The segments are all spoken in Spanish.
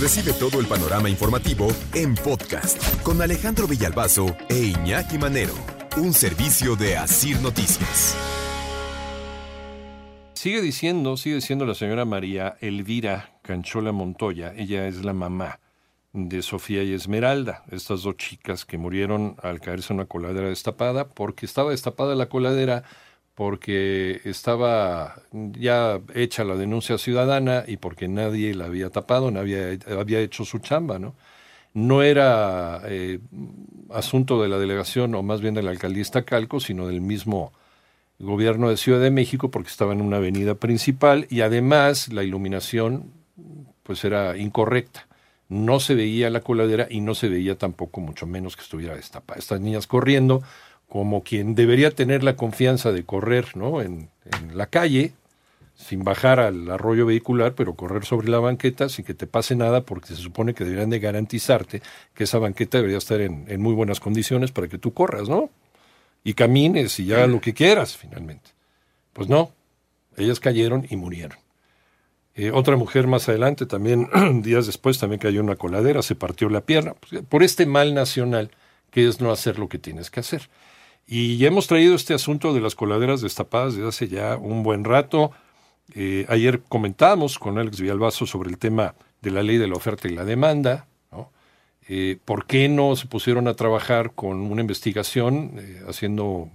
Recibe todo el panorama informativo en podcast con Alejandro Villalbazo e Iñaki Manero, un servicio de Asir Noticias. Sigue diciendo, sigue diciendo la señora María Elvira Canchola Montoya, ella es la mamá de Sofía y Esmeralda, estas dos chicas que murieron al caerse en una coladera destapada, porque estaba destapada la coladera porque estaba ya hecha la denuncia ciudadana y porque nadie la había tapado, nadie había hecho su chamba, ¿no? No era eh, asunto de la delegación o más bien de la alcaldía Calco, sino del mismo gobierno de Ciudad de México porque estaba en una avenida principal y además la iluminación pues era incorrecta. No se veía la coladera y no se veía tampoco mucho menos que estuviera destapada. Estas niñas corriendo como quien debería tener la confianza de correr ¿no? en, la calle, sin bajar al arroyo vehicular, pero correr sobre la banqueta sin que te pase nada, porque se supone que deberían de garantizarte que esa banqueta debería estar en, muy buenas condiciones para que tú corras, ¿no? Y camines y ya lo que quieras, finalmente. Pues no, ellas cayeron y murieron. Eh, otra mujer más adelante, también días después, también cayó en una coladera, se partió la pierna, pues, por este mal nacional que es no hacer lo que tienes que hacer. Y ya hemos traído este asunto de las coladeras destapadas desde hace ya un buen rato. Eh, ayer comentamos con Alex Villalbazo sobre el tema de la ley de la oferta y la demanda. Eh, ¿Por qué no se pusieron a trabajar con una investigación eh, haciendo,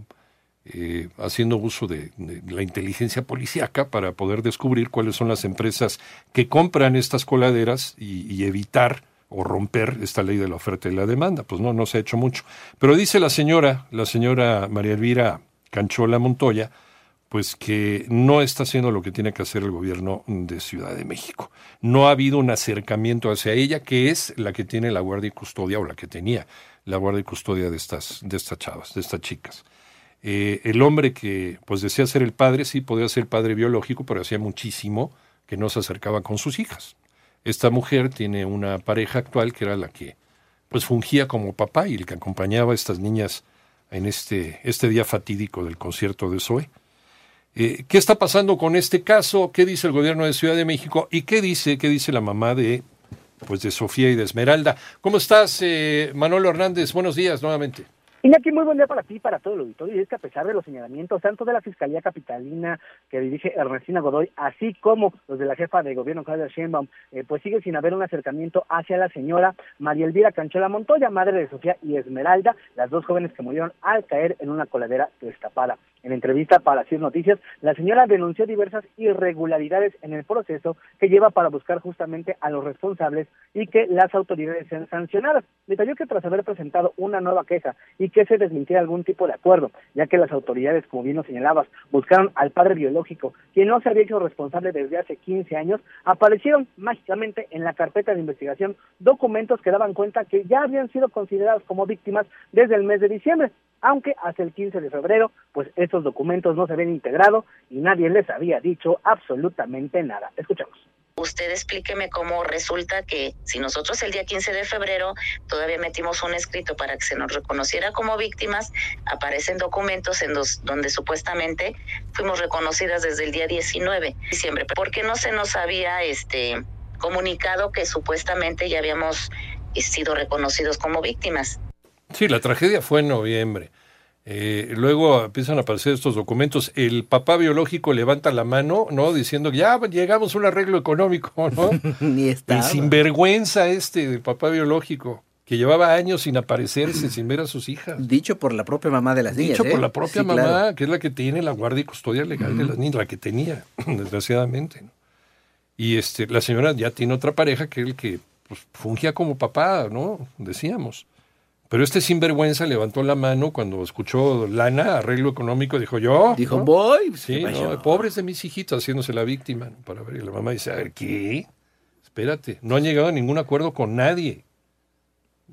haciendo uso de, la inteligencia policíaca para poder descubrir cuáles son las empresas que compran estas coladeras y evitar o romper esta ley de la oferta y la demanda. Pues no, no se ha hecho mucho. Pero dice la señora, la señora María Elvira Canchola Montoya, pues que no está haciendo lo que tiene que hacer el gobierno de Ciudad de México. No ha habido un acercamiento hacia ella, que es la que tiene la guardia y custodia, o la que tenía la guardia y custodia de estas, de estas chavas, de estas chicas. Eh, el hombre que pues decía ser el padre, sí, podía ser padre biológico, pero hacía muchísimo que no se acercaba con sus hijas. Esta mujer tiene una pareja actual que era la que pues fungía como papá y el que acompañaba a estas niñas en este, este día fatídico del concierto de Zoe. Eh, ¿Qué está pasando con este caso? ¿Qué dice el gobierno de Ciudad de México? ¿Y qué dice, qué dice la mamá de, pues de Sofía y de Esmeralda? ¿Cómo estás, eh, Manolo Hernández? Buenos días nuevamente. Iñaki, muy buen día para ti y para todo el auditorio. Y es que a pesar de los señalamientos, tanto de la Fiscalía Capitalina que dirige Ernestina Godoy, así como los de la jefa de gobierno, Claudia Sheinbaum, eh, pues sigue sin haber un acercamiento hacia la señora María Elvira Canchola Montoya, madre de Sofía y Esmeralda, las dos jóvenes que murieron al caer en una coladera destapada. En entrevista para CIR Noticias, la señora denunció diversas irregularidades en el proceso que lleva para buscar justamente a los responsables y que las autoridades sean sancionadas. Detalló que tras haber presentado una nueva queja y que se desmintiera algún tipo de acuerdo, ya que las autoridades, como bien lo señalabas, buscaron al padre biológico, quien no se había hecho responsable desde hace 15 años, aparecieron mágicamente en la carpeta de investigación documentos que daban cuenta que ya habían sido considerados como víctimas desde el mes de diciembre aunque hasta el 15 de febrero, pues estos documentos no se habían integrado y nadie les había dicho absolutamente nada. Escuchamos. Usted explíqueme cómo resulta que si nosotros el día 15 de febrero todavía metimos un escrito para que se nos reconociera como víctimas, aparecen documentos en los, donde supuestamente fuimos reconocidas desde el día 19 de diciembre. ¿Por qué no se nos había este comunicado que supuestamente ya habíamos sido reconocidos como víctimas? Sí, la tragedia fue en noviembre. Eh, luego empiezan a aparecer estos documentos. El papá biológico levanta la mano, ¿no? Diciendo que ya llegamos a un arreglo económico, ¿no? Ni El sinvergüenza este del papá biológico, que llevaba años sin aparecerse, sin ver a sus hijas. Dicho por la propia mamá de las niñas. Dicho por ¿eh? la propia mamá, que es la que tiene la guardia y custodia legal de las niñas, la que tenía, desgraciadamente. Y este, la señora ya tiene otra pareja que es el que pues, fungía como papá, ¿no? Decíamos. Pero este sinvergüenza levantó la mano cuando escuchó lana, arreglo económico, dijo yo. Dijo, voy. Sí, no, pobres de mis hijitos haciéndose la víctima. Para ver, y la mamá dice, a ver, ¿qué? Espérate, no han llegado a ningún acuerdo con nadie.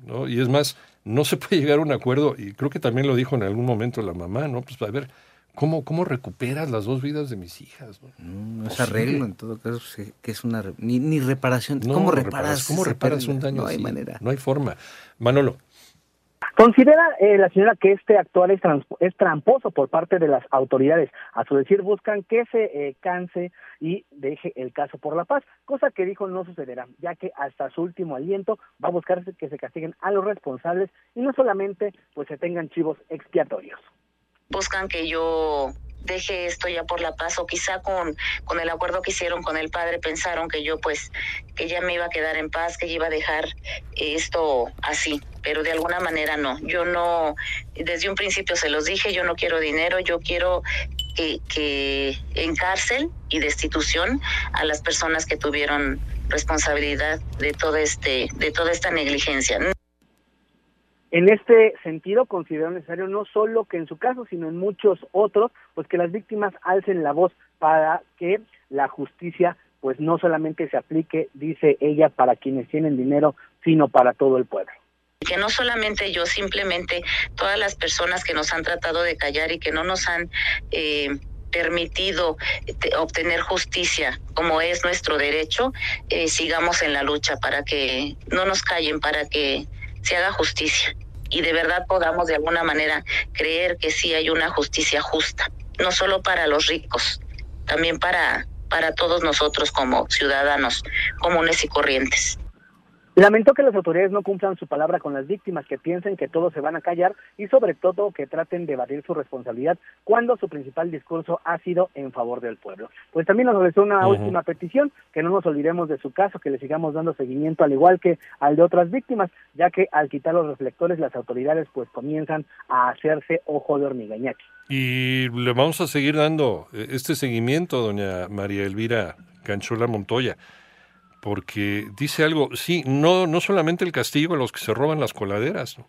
¿no? Y es más, no se puede llegar a un acuerdo, y creo que también lo dijo en algún momento la mamá, ¿no? Pues a ver, ¿cómo, cómo recuperas las dos vidas de mis hijas? No, no es arreglo, en todo caso, que es una... Ni, ni reparación. ¿Cómo reparas? ¿Cómo reparas un daño No hay manera. No hay forma. Manolo. Considera eh, la señora que este actual es, tramposo por parte de las autoridades. A su decir, buscan que se eh, canse y deje el caso por la paz, cosa que dijo no sucederá, ya que hasta su último aliento va a buscar que se castiguen a los responsables y no solamente pues se tengan chivos expiatorios. Buscan que yo deje esto ya por la paz o quizá con, con el acuerdo que hicieron con el padre pensaron que yo pues que ya me iba a quedar en paz, que iba a dejar esto así, pero de alguna manera no. Yo no, desde un principio se los dije, yo no quiero dinero, yo quiero que, que en cárcel y destitución a las personas que tuvieron responsabilidad de todo este de toda esta negligencia. En este sentido, considero necesario no solo que en su caso, sino en muchos otros, pues que las víctimas alcen la voz para que la justicia pues no solamente se aplique, dice ella, para quienes tienen dinero, sino para todo el pueblo. Que no solamente yo, simplemente todas las personas que nos han tratado de callar y que no nos han eh, permitido eh, obtener justicia como es nuestro derecho, eh, sigamos en la lucha para que no nos callen, para que se haga justicia y de verdad podamos de alguna manera creer que sí hay una justicia justa, no solo para los ricos, también para, para todos nosotros como ciudadanos comunes y corrientes. Lamento que las autoridades no cumplan su palabra con las víctimas, que piensen que todos se van a callar y sobre todo que traten de evadir su responsabilidad cuando su principal discurso ha sido en favor del pueblo. Pues también nos realizó una última petición, que no nos olvidemos de su caso, que le sigamos dando seguimiento al igual que al de otras víctimas, ya que al quitar los reflectores las autoridades pues comienzan a hacerse ojo de hormiga. Y le vamos a seguir dando este seguimiento, doña María Elvira Canchola Montoya porque dice algo, sí, no, no solamente el castigo a los que se roban las coladeras, ¿no?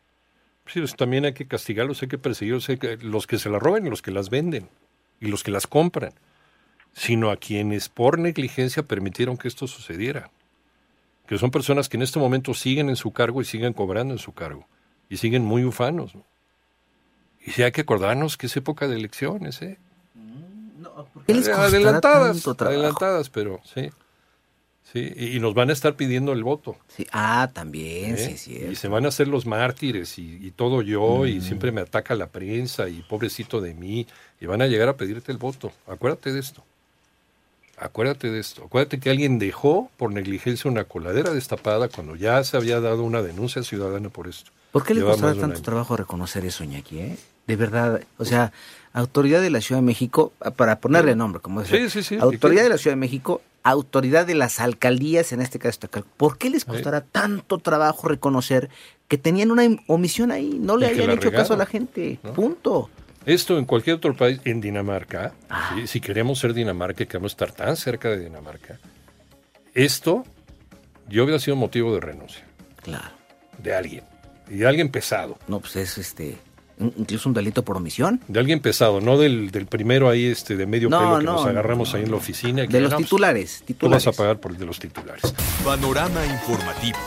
Sí, pues, también hay que castigarlos, hay que perseguirlos, los que se las roban y los que las venden y los que las compran, sino a quienes por negligencia permitieron que esto sucediera, que son personas que en este momento siguen en su cargo y siguen cobrando en su cargo y siguen muy ufanos. ¿no? Y sí hay que acordarnos que es época de elecciones, ¿eh? Mm, no, adelantadas, adelantadas, pero sí. Sí, y nos van a estar pidiendo el voto. Sí. Ah, también, ¿Eh? sí, sí. Y se van a hacer los mártires y, todo yo, y mm. siempre me ataca la prensa y pobrecito de mí, y van a llegar a pedirte el voto. Acuérdate de esto. Acuérdate de esto. Acuérdate que alguien dejó por negligencia una coladera destapada cuando ya se había dado una denuncia ciudadana por esto. ¿Por qué le costaba tanto trabajo reconocer eso, Iñaki? Eh? De verdad, o sea, autoridad de la Ciudad de México, para ponerle nombre, como es. Sí, sí, sí, autoridad de la Ciudad de México autoridad de las alcaldías, en este caso, ¿por qué les costará tanto trabajo reconocer que tenían una omisión ahí? No le habían hecho caso a la gente. Punto. Esto en cualquier otro país, en Dinamarca, ah. si queremos ser Dinamarca y queremos estar tan cerca de Dinamarca, esto yo hubiera sido motivo de renuncia. Claro. De alguien. Y de alguien pesado. No, pues es este incluso un delito por omisión. De alguien pesado, no del, del primero ahí este de medio pelo que nos agarramos ahí en la oficina. de los titulares, titulares. Tú vas a pagar por el de los titulares. Panorama informativo.